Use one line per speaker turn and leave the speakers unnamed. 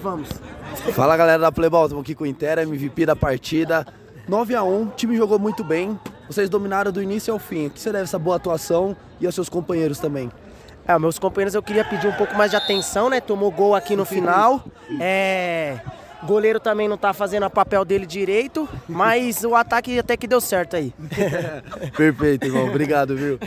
vamos.
Fala galera da Playball, estamos aqui com o Inter, MVP da partida. 9 a 1 o time jogou muito bem. Vocês dominaram do início ao fim. O que você deve essa boa atuação e aos seus companheiros também?
É, meus companheiros eu queria pedir um pouco mais de atenção, né? Tomou gol aqui no final. É. Goleiro também não tá fazendo o papel dele direito, mas o ataque até que deu certo aí.
Perfeito, irmão. Obrigado, viu?